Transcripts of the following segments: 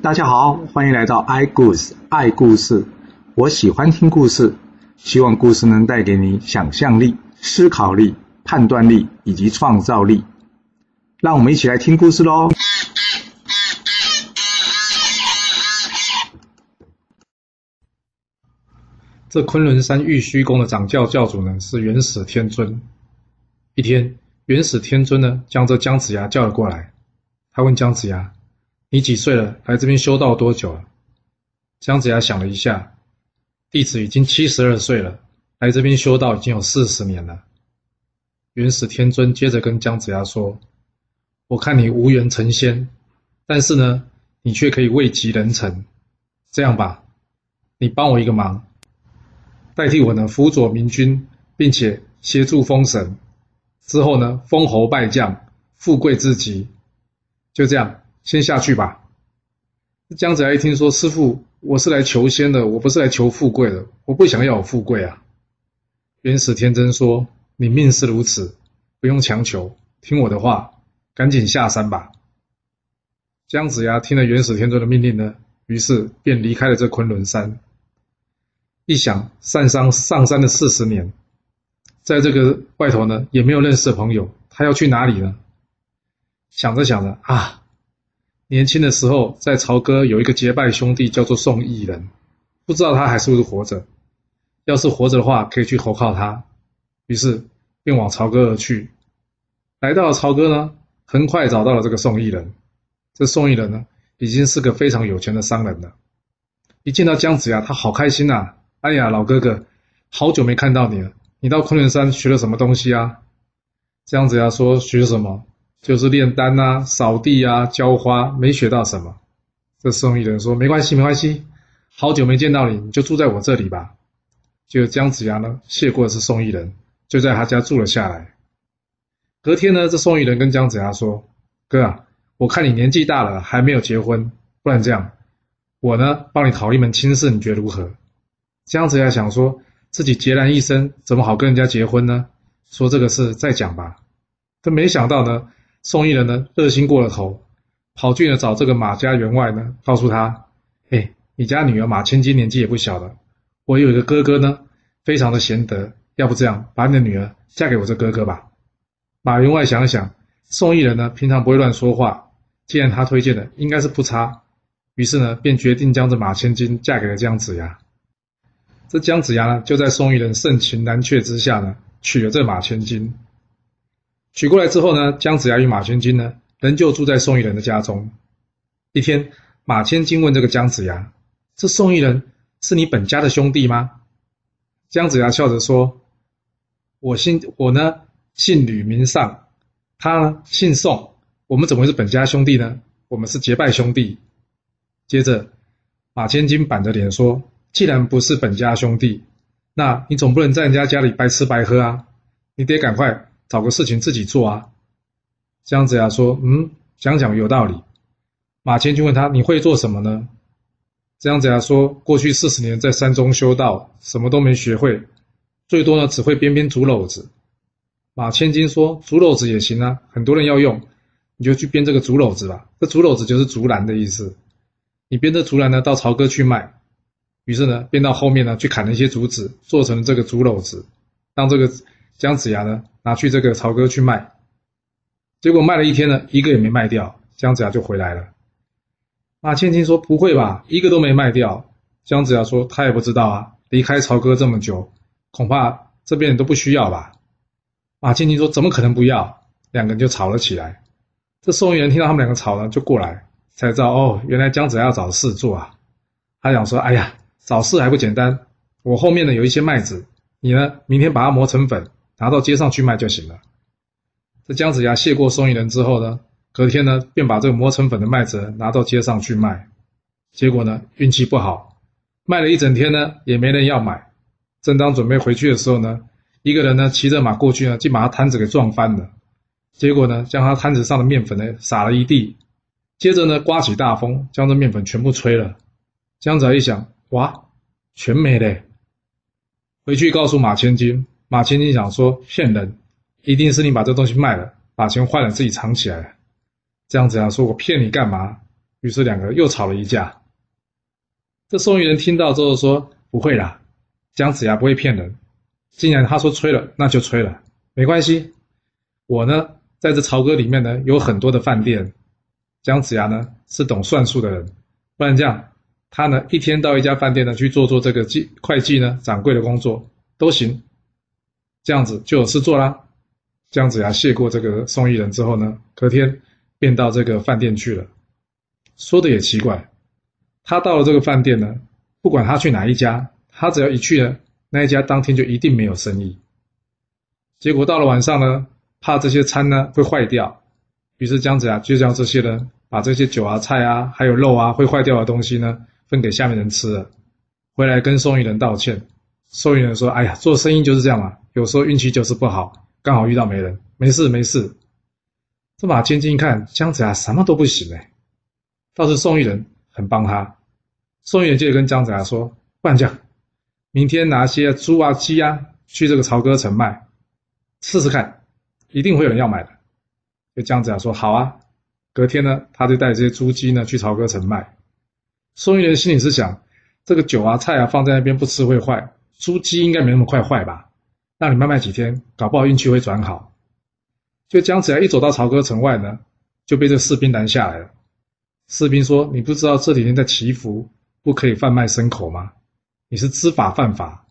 大家好，欢迎来到 i 故事爱故事。我喜欢听故事，希望故事能带给你想象力、思考力、判断力以及创造力。让我们一起来听故事喽！这昆仑山玉虚宫的掌教教主呢，是元始天尊。一天，元始天尊呢，将这姜子牙叫了过来。他问姜子牙。你几岁了？来这边修道多久了？姜子牙想了一下，弟子已经七十二岁了，来这边修道已经有四十年了。元始天尊接着跟姜子牙说：“我看你无缘成仙，但是呢，你却可以位极人臣。这样吧，你帮我一个忙，代替我呢辅佐明君，并且协助封神，之后呢封侯拜将，富贵至极。就这样。”先下去吧。姜子牙一听说师傅，我是来求仙的，我不是来求富贵的，我不想要有富贵啊。元始天尊说：“你命是如此，不用强求，听我的话，赶紧下山吧。”姜子牙听了元始天尊的命令呢，于是便离开了这昆仑山。一想上山上山的四十年，在这个外头呢，也没有认识的朋友，他要去哪里呢？想着想着啊。年轻的时候，在朝歌有一个结拜兄弟，叫做宋义人，不知道他还是不是活着。要是活着的话，可以去投靠他。于是便往朝歌而去。来到了朝歌呢，很快找到了这个宋义人。这宋义人呢，已经是个非常有钱的商人了。一见到姜子牙，他好开心呐！哎呀，老哥哥，好久没看到你了。你到昆仑山学了什么东西啊？姜子牙说：“学什么？”就是炼丹啊、扫地啊、浇花，没学到什么。这宋义人说：“没关系，没关系，好久没见到你，你就住在我这里吧。”就姜子牙呢，谢过的是宋义人，就在他家住了下来。隔天呢，这宋义人跟姜子牙说：“哥啊，我看你年纪大了，还没有结婚，不然这样，我呢帮你讨一门亲事，你觉得如何？”姜子牙想说自己孑然一身，怎么好跟人家结婚呢？说这个事再讲吧。他没想到呢。宋义人呢，热心过了头，跑去呢找这个马家员外呢，告诉他：“嘿，你家女儿马千金年纪也不小了，我有一个哥哥呢，非常的贤德，要不这样，把你的女儿嫁给我这哥哥吧。”马员外想想，宋义人呢平常不会乱说话，既然他推荐的，应该是不差，于是呢便决定将这马千金嫁给了姜子牙。这姜子牙呢就在宋义人盛情难却之下呢，娶了这马千金。娶过来之后呢，姜子牙与马千金呢，仍旧住在宋义人的家中。一天，马千金问这个姜子牙：“这宋义人是你本家的兄弟吗？”姜子牙笑着说：“我姓我呢，姓吕名尚，他呢姓宋，我们怎么会是本家兄弟呢？我们是结拜兄弟。”接着，马千金板着脸说：“既然不是本家兄弟，那你总不能在人家家里白吃白喝啊！你得赶快。”找个事情自己做啊！姜子牙说：“嗯，想想有道理。”马千金问他：“你会做什么呢？”姜子牙说：“过去四十年在山中修道，什么都没学会，最多呢只会编编竹篓子。”马千金说：“竹篓子也行啊，很多人要用，你就去编这个竹篓子吧。这竹篓子就是竹篮的意思。你编这竹篮呢，到朝歌去卖。于是呢，编到后面呢，去砍了一些竹子，做成了这个竹篓子，让这个。”姜子牙呢，拿去这个曹哥去卖，结果卖了一天呢，一个也没卖掉。姜子牙就回来了。马千金说：“不会吧，一个都没卖掉？”姜子牙说：“他也不知道啊，离开曹哥这么久，恐怕这边人都不需要吧。”马千金说：“怎么可能不要？”两个人就吵了起来。这宋义人听到他们两个吵了，就过来，才知道哦，原来姜子牙要找事做啊。他想说：“哎呀，找事还不简单？我后面呢有一些麦子，你呢明天把它磨成粉。”拿到街上去卖就行了。这姜子牙谢过宋义人之后呢，隔天呢便把这个磨成粉的麦子拿到街上去卖。结果呢运气不好，卖了一整天呢也没人要买。正当准备回去的时候呢，一个人呢骑着马过去呢，竟把他摊子给撞翻了。结果呢将他摊子上的面粉呢撒了一地。接着呢刮起大风，将这面粉全部吹了。姜子牙一想，哇，全没了。回去告诉马千金。马千金想说骗人，一定是你把这东西卖了，把钱换了自己藏起来。这样子啊，说我骗你干嘛？于是两个又吵了一架。这宋玉人听到之后说：“不会啦，姜子牙不会骗人。既然他说吹了，那就吹了，没关系。我呢，在这朝歌里面呢，有很多的饭店。姜子牙呢是懂算术的人，不然这样，他呢一天到一家饭店呢去做做这个计会计呢掌柜的工作都行，这样子就有事做啦。姜子牙谢过这个送鱼人之后呢，隔天便到这个饭店去了。说的也奇怪。”他到了这个饭店呢，不管他去哪一家，他只要一去呢，那一家当天就一定没有生意。结果到了晚上呢，怕这些餐呢会坏掉，于是姜子牙就叫这些人把这些酒啊、菜啊，还有肉啊会坏掉的东西呢分给下面人吃了，回来跟送鱼人道歉。宋玉人说：“哎呀，做生意就是这样嘛，有时候运气就是不好，刚好遇到没人，没事没事。”这马千金一看姜子牙什么都不行哎，倒是宋玉人很帮他。宋元接着跟姜子牙说：“不然这样，明天拿些猪啊、鸡啊去这个朝歌城卖，试试看，一定会有人要买的。”就姜子牙说：“好啊。”隔天呢，他就带这些猪鸡呢去朝歌城卖。宋元心里是想：这个酒啊、菜啊放在那边不吃会坏，猪鸡应该没那么快坏吧？让你慢卖几天，搞不好运气会转好。就姜子牙一走到朝歌城外呢，就被这士兵拦下来了。士兵说：“你不知道这几天在祈福？”不可以贩卖牲口吗？你是知法犯法。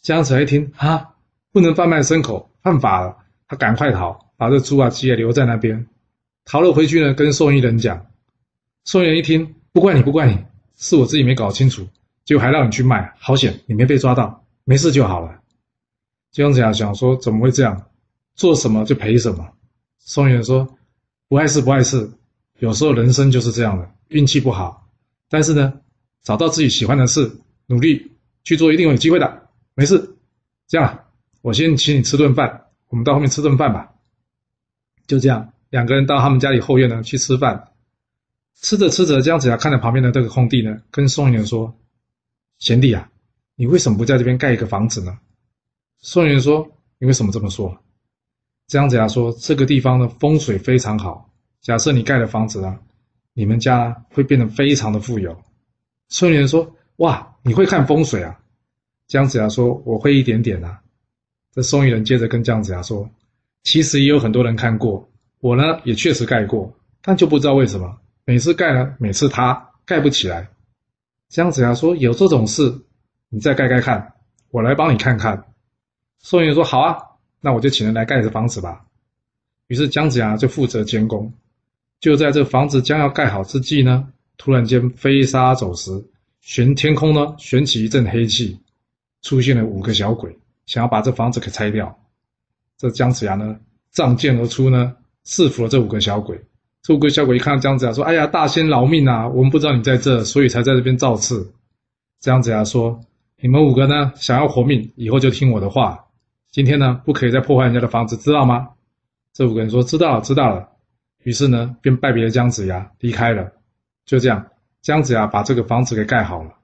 姜子牙一听，啊，不能贩卖牲口，犯法了。他赶快逃，把这猪啊鸡啊留在那边，逃了回去呢。跟送鱼人讲，送鱼人一听，不怪你，不怪你，是我自己没搞清楚，结果还让你去卖，好险，你没被抓到，没事就好了。姜子牙想说，怎么会这样？做什么就赔什么。送鱼人说，不碍事，不碍事。有时候人生就是这样的，运气不好，但是呢。找到自己喜欢的事，努力去做，一定有机会的。没事，这样，我先请你吃顿饭，我们到后面吃顿饭吧。就这样，两个人到他们家里后院呢去吃饭。吃着吃着，姜子牙看着旁边的这个空地呢，跟宋元说：“贤弟啊，你为什么不在这边盖一个房子呢？”宋元说：“你为什么这么说？”姜子牙说：“这个地方的风水非常好，假设你盖了房子啊，你们家会变得非常的富有。”宋元说：“哇，你会看风水啊？”姜子牙说：“我会一点点啊。”这宋玉人接着跟姜子牙说：“其实也有很多人看过，我呢也确实盖过，但就不知道为什么每次盖了，每次他盖不起来。”姜子牙说：“有这种事，你再盖盖看，我来帮你看看。”宋元说：“好啊，那我就请人来盖这房子吧。”于是姜子牙就负责监工。就在这房子将要盖好之际呢。突然间飞沙走石，悬天空呢悬起一阵黑气，出现了五个小鬼，想要把这房子给拆掉。这姜子牙呢仗剑而出呢，制服了这五个小鬼。这五个小鬼一看到姜子牙，说：“哎呀，大仙饶命啊！我们不知道你在这，所以才在这边造次。”姜子牙说：“你们五个呢，想要活命，以后就听我的话。今天呢，不可以再破坏人家的房子，知道吗？”这五个人说：“知道了，知道了。”于是呢，便拜别了姜子牙，离开了。就这样，姜子牙把这个房子给盖好了。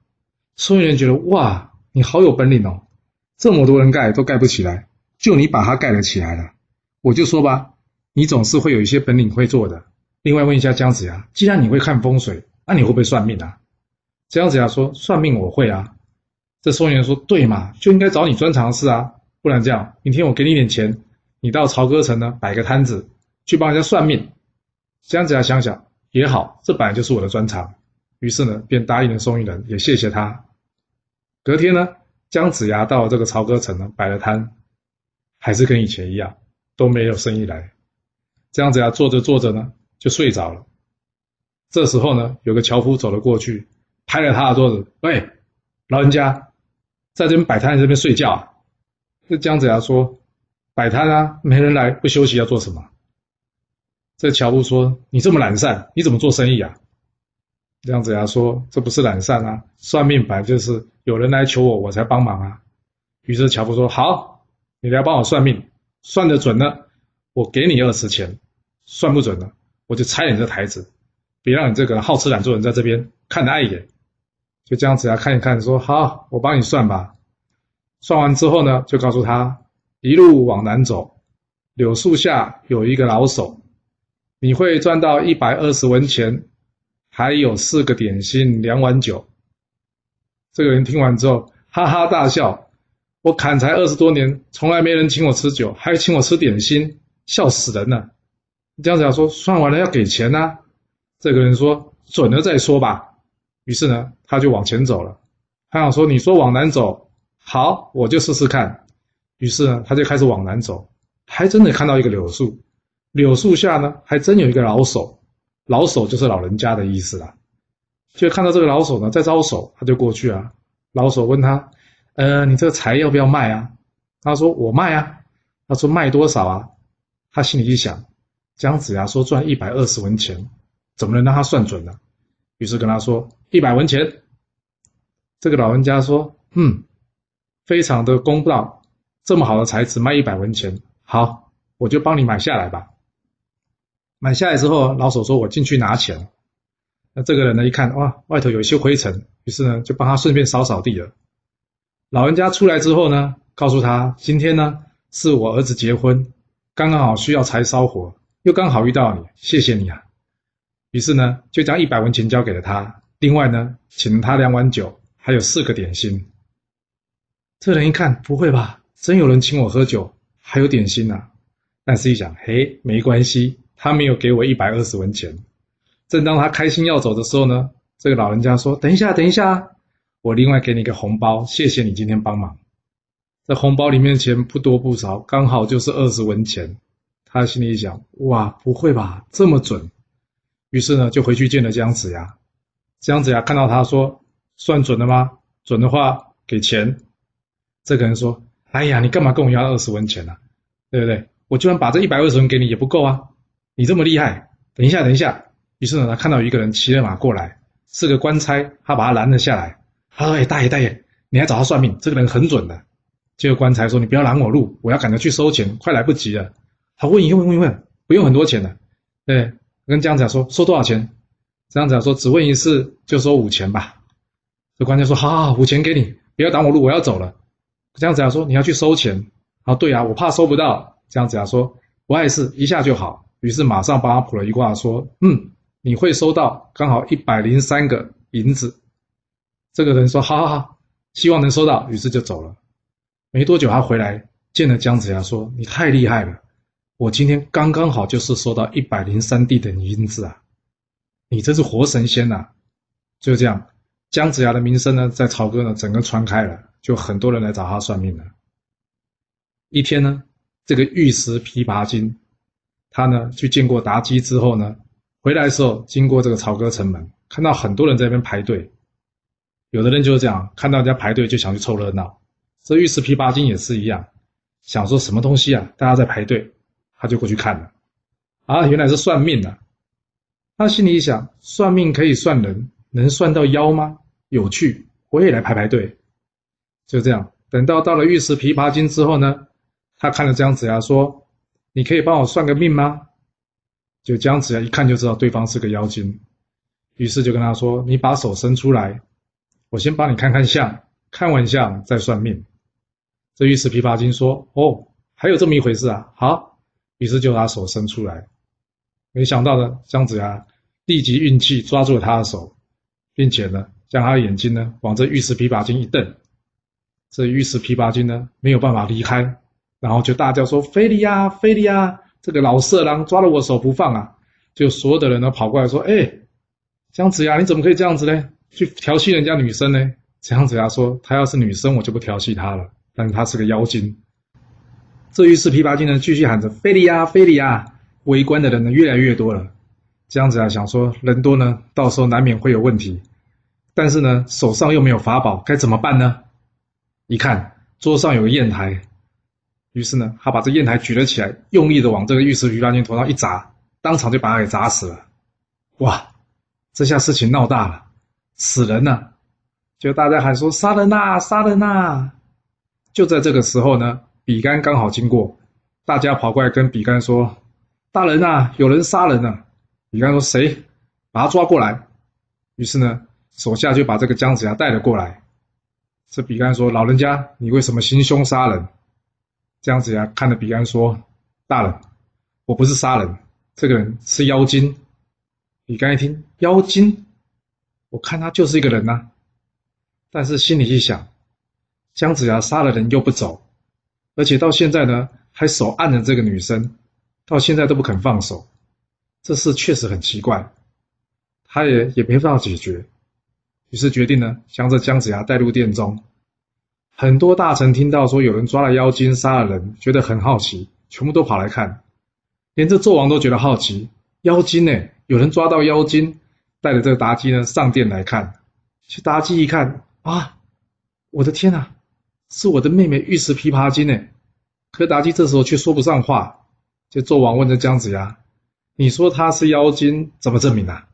孙元觉得哇，你好有本领哦！这么多人盖都盖不起来，就你把它盖了起来了。我就说吧，你总是会有一些本领会做的。另外问一下姜子牙，既然你会看风水，那你会不会算命啊？姜子牙说：算命我会啊。这孙元说：对嘛，就应该找你专长的事啊，不然这样，明天我给你点钱，你到朝歌城呢摆个摊子，去帮人家算命。姜子牙想想。也好，这本来就是我的专长。于是呢，便答应了宋玉人，也谢谢他。隔天呢，姜子牙到这个朝歌城呢，摆了摊，还是跟以前一样，都没有生意来。姜子牙坐着坐着呢，就睡着了。这时候呢，有个樵夫走了过去，拍了他的桌子：“喂，老人家，在这边摆摊，在这边睡觉啊？”这姜子牙说：“摆摊啊，没人来，不休息要做什么？”这樵夫说：“你这么懒散，你怎么做生意啊？”姜子牙说：“这不是懒散啊，算命本来就是有人来求我，我才帮忙啊。”于是樵夫说：“好，你来帮我算命，算得准呢，我给你二十钱；算不准呢，我就拆你这台子，别让你这个好吃懒做人在这边看得碍眼。”就这样子啊看一看，说：“好，我帮你算吧。”算完之后呢，就告诉他：“一路往南走，柳树下有一个老手。”你会赚到一百二十文钱，还有四个点心，两碗酒。”这个人听完之后哈哈大笑：“我砍柴二十多年，从来没人请我吃酒，还请我吃点心，笑死人了。”子牙说：“算完了要给钱呐。”这个人说：“准了再说吧。”于是呢，他就往前走了。他想说：“你说往南走，好，我就试试看。”于是呢，他就开始往南走，还真的看到一个柳树。柳树下呢，还真有一个老手。老手就是老人家的意思啦。就看到这个老手呢在招手，他就过去啊。老手问他：“呃，你这个柴要不要卖啊？”他说：“我卖啊。”他说：“卖多少啊？”他心里一想。姜子牙说赚一百二十文钱，怎么能让他算准呢？于是跟他说一百文钱。这个老人家说：“嗯，非常的公道，这么好的材质卖一百文钱，好，我就帮你买下来吧。”买下来之后，老手说：“我进去拿钱。”那这个人呢，一看哇，外头有一些灰尘，于是呢，就帮他顺便扫扫地了。老人家出来之后呢，告诉他：“今天呢，是我儿子结婚，刚刚好需要柴烧火。”又刚好遇到你，谢谢你啊！于是呢，就将一百文钱交给了他。另外呢，请他两碗酒，还有四个点心。这人一看，不会吧？真有人请我喝酒，还有点心啊！但是一想，嘿，没关系，他没有给我一百二十文钱。正当他开心要走的时候呢，这个老人家说：“等一下，等一下，我另外给你一个红包，谢谢你今天帮忙。这红包里面的钱不多不少，刚好就是二十文钱。”他心里想：哇，不会吧，这么准！于是呢，就回去见了姜子牙。姜子牙看到他说：“算准了吗？准的话给钱。”这个人说：“哎呀，你干嘛跟我要二十文钱呢？对不对？我就算把这一百二十文给你也不够啊！你这么厉害，等一下，等一下。”于是呢，他看到一个人骑着马过来，是个官差，他把他拦了下来。哎，大爷大爷，你还找他算命？这个人很准的。这个官差说：“你不要拦我路，我要赶着去收钱，快来不及了。”他，问一问，问一问，不用很多钱的。对，跟姜子牙说，收多少钱？姜子牙说，只问一次就收五钱吧。这官家说，好好好，五钱给你，不要挡我路，我要走了。姜子牙说，你要去收钱？啊，对啊，我怕收不到。姜子牙说，不碍事，一下就好。于是马上帮他卜了一卦，说，嗯，你会收到，刚好一百零三个银子。这个人说，好好好，希望能收到。于是就走了。没多久，他回来见了姜子牙，说，你太厉害了。我今天刚刚好就是收到一百零三地的银子啊！你这是活神仙呐！就这样，姜子牙的名声呢，在朝歌呢整个传开了，就很多人来找他算命了。一天呢，这个玉石琵琶精，他呢去见过妲己之后呢，回来的时候经过这个朝歌城门，看到很多人在那边排队，有的人就是这样，看到人家排队就想去凑热闹。这玉石琵琶精也是一样，想说什么东西啊？大家在排队。他就过去看了，啊，原来是算命的。他心里一想，算命可以算人，能算到妖吗？有趣，我也来排排队。就这样，等到到了玉石琵琶精之后呢，他看了姜子牙说：“你可以帮我算个命吗？”就姜子牙一看就知道对方是个妖精，于是就跟他说：“你把手伸出来，我先帮你看看相，看完相再算命。”这玉石琵琶精说：“哦，还有这么一回事啊，好。”于是就把手伸出来，没想到呢，姜子牙立即运气抓住了他的手，并且呢，将他的眼睛呢往这玉石琵琶精一瞪，这玉石琵琶精呢没有办法离开，然后就大叫说：“非礼呀，非礼呀！这个老色狼抓了我手不放啊！”就所有的人都跑过来说：“哎，姜子牙你怎么可以这样子呢？去调戏人家女生呢？”姜子牙说：“她要是女生，我就不调戏她了，但是她是个妖精。”这玉石琵琶精呢，继续喊着“非礼呀，非礼呀”，围观的人呢越来越多了。这样子啊想说，人多呢，到时候难免会有问题。但是呢，手上又没有法宝，该怎么办呢？一看桌上有个砚台，于是呢，他把这砚台举了起来，用力的往这个玉石琵琶精头上一砸，当场就把他给砸死了。哇，这下事情闹大了，死人了！就大家喊说：“杀人呐，杀人呐！”就在这个时候呢。比干刚好经过，大家跑过来跟比干说：“大人呐，有人杀人了。”比干说：“谁？把他抓过来。”于是呢，手下就把这个姜子牙带了过来。这比干说：“老人家，你为什么行凶杀人？”姜子牙看着比干说：“大人，我不是杀人，这个人是妖精。”比干一听，妖精我看他就是一个人呐。但是心里一想，姜子牙杀了人又不走，而且到现在呢还手按着这个女生，到现在都不肯放手，这事确实很奇怪。他也也没办法解决，于是决定呢将这姜子牙带入殿中。很多大臣听到说有人抓了妖精杀了人，觉得很好奇，全部都跑来看。连这纣王都觉得好奇，妖精呢？有人抓到妖精，带着这个妲己呢上殿来看。去妲己一看啊，我的天呐，是我的妹妹玉石琵琶精呢！可妲己这时候却说不上话。就纣王问这姜子牙：“你说她是妖精，怎么证明啊？”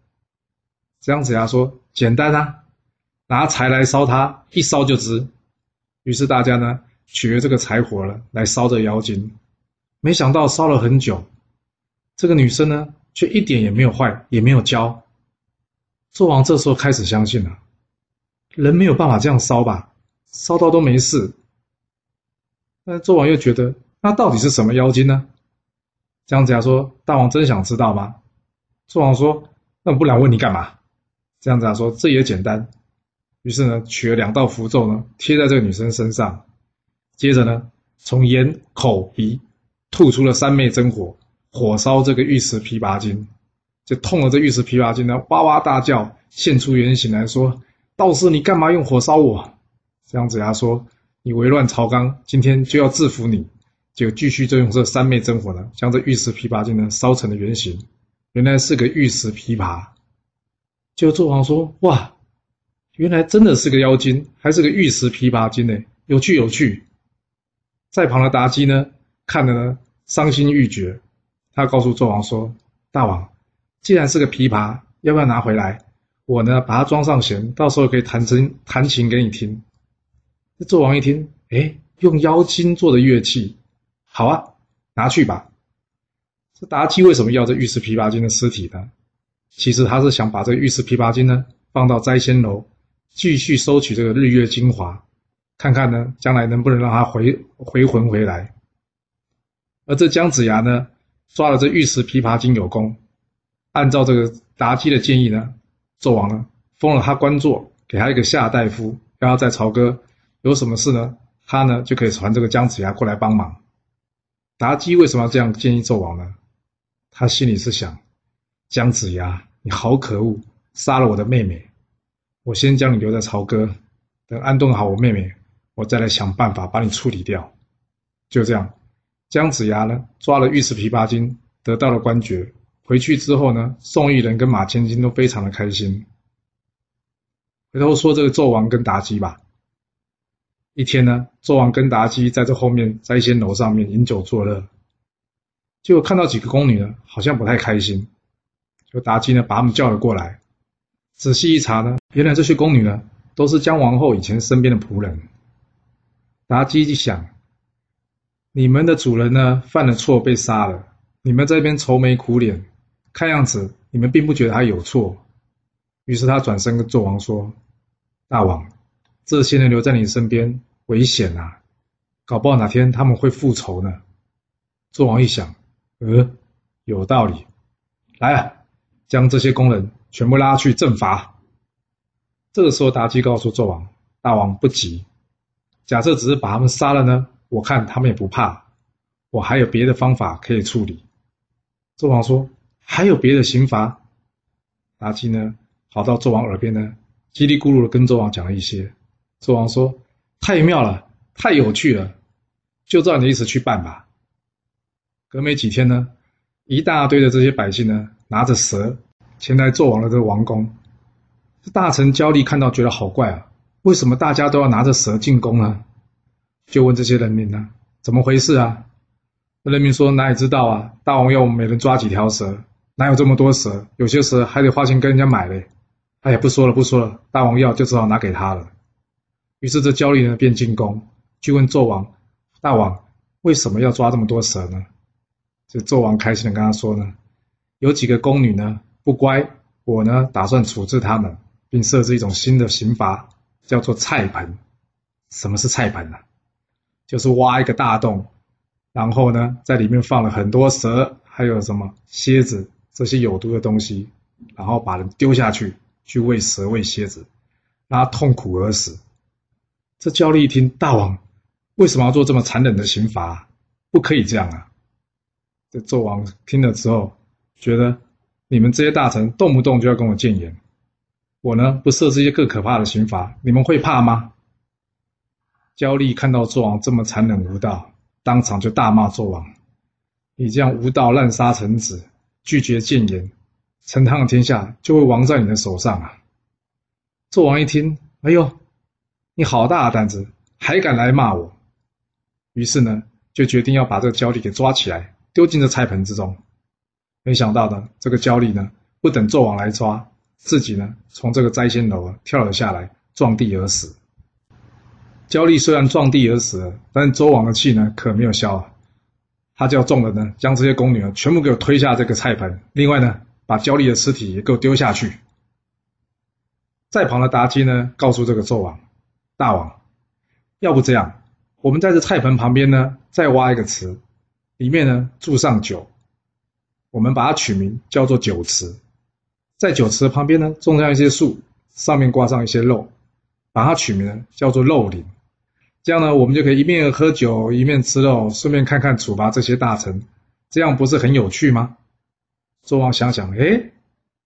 姜子牙说：“简单啊，拿柴来烧她，一烧就知。”于是大家呢取了这个柴火了来烧这妖精，没想到烧了很久，这个女生呢却一点也没有坏，也没有焦。纣王这时候开始相信了，人没有办法这样烧吧，烧到都没事。但纣王又觉得，那到底是什么妖精呢？姜子牙说：“大王真想知道吗？”纣王说：“那不然问你干嘛？”姜子牙说：“这也简单。”于是呢，取了两道符咒呢，贴在这个女生身上，接着呢，从眼、口、鼻吐出了三昧真火，火烧这个玉石琵琶精，就痛了这玉石琵琶精呢，哇哇大叫，现出原形来说：“道士，你干嘛用火烧我？”姜子牙说：“你违乱朝纲，今天就要制服你。”就继续就用这三昧真火呢，将这玉石琵琶精呢烧成了原形，原来是个玉石琵琶。就纣王说：“哇！”原来真的是个妖精，还是个玉石琵琶精呢，有趣有趣。在旁的妲己呢，看的呢伤心欲绝。他告诉纣王说：“大王，既然是个琵琶，要不要拿回来？我呢把它装上弦，到时候可以弹成弹琴给你听。”纣王一听，哎，用妖精做的乐器，好啊，拿去吧。这妲己为什么要这玉石琵琶精的尸体呢？其实他是想把这玉石琵琶精呢放到摘仙楼。继续收取这个日月精华，看看呢，将来能不能让他回回魂回来。而这姜子牙呢，抓了这玉石琵琶精有功，按照这个妲己的建议呢，纣王呢封了他官做，给他一个下大夫，让他在朝歌有什么事呢，他呢就可以传这个姜子牙过来帮忙。妲己为什么要这样建议纣王呢？他心里是想，姜子牙你好可恶，杀了我的妹妹。我先将你留在朝歌，等安顿好我妹妹，我再来想办法把你处理掉。就这样，姜子牙呢抓了玉石琵琶精，得到了官爵。回去之后呢，宋义人跟马千金都非常的开心。回头说这个纣王跟妲己吧。一天呢，纣王跟妲己在这后面在一些楼上面饮酒作乐，结果看到几个宫女呢，好像不太开心，就妲己呢把他们叫了过来。仔细一查呢，原来这些宫女呢，都是姜皇后以前身边的仆人。妲己一想，你们的主人呢犯了错被杀了，你们这边愁眉苦脸，看样子你们并不觉得他有错。于是他转身跟纣王说：“大王，这些人留在你身边危险啊，搞不好哪天他们会复仇呢。”纣王一想，呃，有道理，来啊，将这些工人。全部拉去正法。这个时候，妲己告诉纣王：“大王不急，假设只是把他们杀了呢？我看他们也不怕。我还有别的方法可以处理。”纣王说：“还有别的刑罚？”妲己呢，跑到纣王耳边呢，叽里咕噜的跟纣王讲了一些。纣王说：“太妙了，太有趣了，就照你的意思去办吧。”隔没几天呢，一大堆的这些百姓呢，拿着蛇。前来纣王的这个王宫，这大臣焦力看到觉得好怪啊，为什么大家都要拿着蛇进宫呢？就问这些人民呢，怎么回事啊？人民说哪里知道啊，大王要我们每人抓几条蛇，哪有这么多蛇？有些蛇还得花钱跟人家买嘞。哎呀，不说了不说了，大王要就只好拿给他了。于是这焦虑呢便进宫去问纣王，大王为什么要抓这么多蛇呢？这纣王开心的跟他说呢，有几个宫女呢。不乖，我呢打算处置他们，并设置一种新的刑罚，叫做菜盆。什么是菜盆呢？就是挖一个大洞，然后呢在里面放了很多蛇，还有什么蝎子这些有毒的东西，然后把人丢下去，去喂蛇喂蝎子，让他痛苦而死。这焦力一听，大王为什么要做这么残忍的刑罚？不可以这样啊！这纣王听了之后，觉得你们这些大臣动不动就要跟我谏言，我呢不设置一些更可怕的刑罚，你们会怕吗？焦力看到纣王这么残忍无道，当场就大骂纣王：“你这样无道滥杀臣子，拒绝谏言，陈汤的天下就会亡在你的手上啊！”纣王一听，哎呦！你好大的胆子，还敢来骂我！于是呢，就决定要把这个焦力给抓起来，丢进这菜盆之中。没想到呢，这个焦力呢，不等纣王来抓，自己呢，从这个摘星楼啊跳了下来，撞地而死。焦力虽然撞地而死了，但纣王的气呢，可没有消啊。他叫众人呢，将这些宫女啊，全部给我推下这个菜盆，另外呢，把焦力的尸体也给我丢下去。在旁的妲己呢，告诉这个纣王。大王，要不这样，我们在这菜盆旁边呢，再挖一个池，里面呢注上酒，我们把它取名叫做酒池。在酒池旁边呢，种上一些树，上面挂上一些肉，把它取名呢叫做肉林。这样呢，我们就可以一面喝酒，一面吃肉，顺便看看处罚这些大臣，这样不是很有趣吗？纣王想想，哎，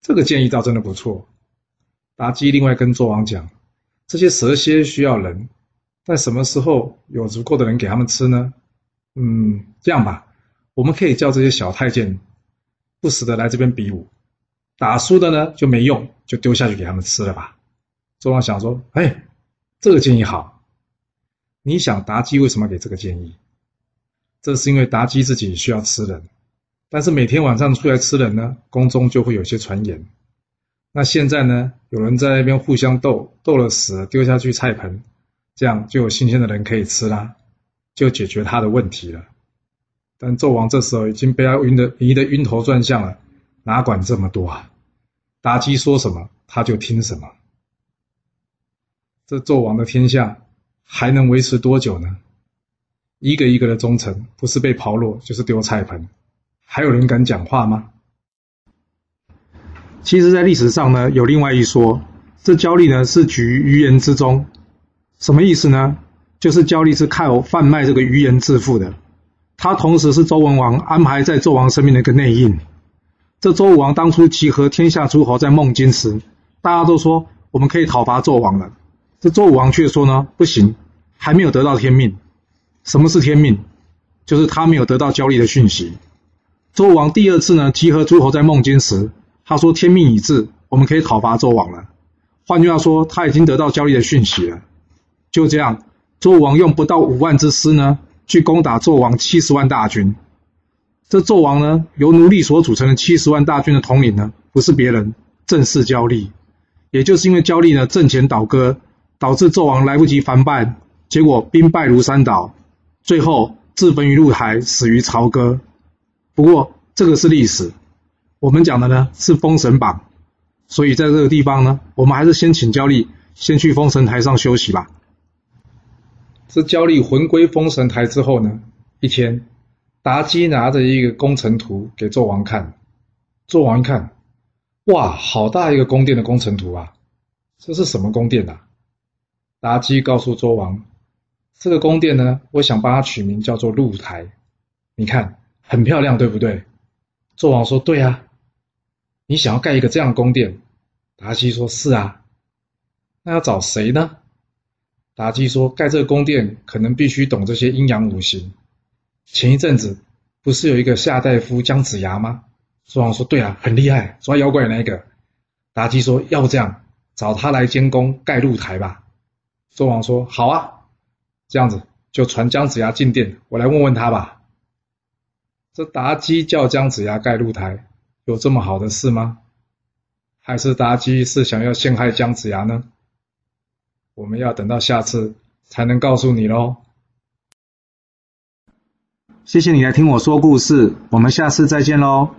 这个建议倒真的不错。妲己另外跟纣王讲。这些蛇蝎需要人，但什么时候有足够的人给他们吃呢？嗯，这样吧，我们可以叫这些小太监不时的来这边比武，打输的呢就没用，就丢下去给他们吃了吧。纣王想说，哎，这个建议好。你想妲己为什么给这个建议？这是因为妲己自己需要吃人，但是每天晚上出来吃人呢，宫中就会有些传言。那现在呢？有人在那边互相斗，斗了死，丢下去菜盆，这样就有新鲜的人可以吃啦，就解决他的问题了。但纣王这时候已经被他晕的迷得晕头转向了，哪管这么多啊？妲己说什么他就听什么。这纣王的天下还能维持多久呢？一个一个的忠臣，不是被刨落，就是丢菜盆，还有人敢讲话吗？其实，在历史上呢，有另外一说，这焦虑呢是举于言之中，什么意思呢？就是焦虑是靠贩卖这个鱼言致富的，他同时是周文王安排在纣王身边的一个内应。这周武王当初集合天下诸侯在孟津时，大家都说我们可以讨伐纣王了，这周武王却说呢，不行，还没有得到天命。什么是天命？就是他没有得到焦虑的讯息。周武王第二次呢集合诸侯在孟津时。他说：“天命已至，我们可以讨伐纣王了。”换句话说，他已经得到交易的讯息了。就这样，纣王用不到五万之师呢，去攻打纣王七十万大军。这纣王呢，由奴隶所组成的七十万大军的统领呢，不是别人，正是焦力。也就是因为焦力呢阵前倒戈，导致纣王来不及反叛，结果兵败如山倒，最后自焚于露台，死于朝歌。不过，这个是历史。我们讲的呢是《封神榜》，所以在这个地方呢，我们还是先请焦力先去封神台上休息吧。这焦力魂归封神台之后呢，一天，妲己拿着一个工程图给纣王看，纣王一看，哇，好大一个宫殿的工程图啊！这是什么宫殿啊？妲己告诉纣王，这个宫殿呢，我想帮它取名叫做露台，你看很漂亮，对不对？纣王说：“对啊。”你想要盖一个这样的宫殿？妲己说：“是啊。”那要找谁呢？妲己说：“盖这个宫殿可能必须懂这些阴阳五行。前一阵子不是有一个夏大夫姜子牙吗？”纣王说：“对啊，很厉害，抓妖怪那个。”妲己说：“要不这样，找他来监工盖露台吧。”纣王说：“好啊，这样子就传姜子牙进殿，我来问问他吧。”这妲己叫姜子牙盖露台。有这么好的事吗？还是妲己是想要陷害姜子牙呢？我们要等到下次才能告诉你喽。谢谢你来听我说故事，我们下次再见喽。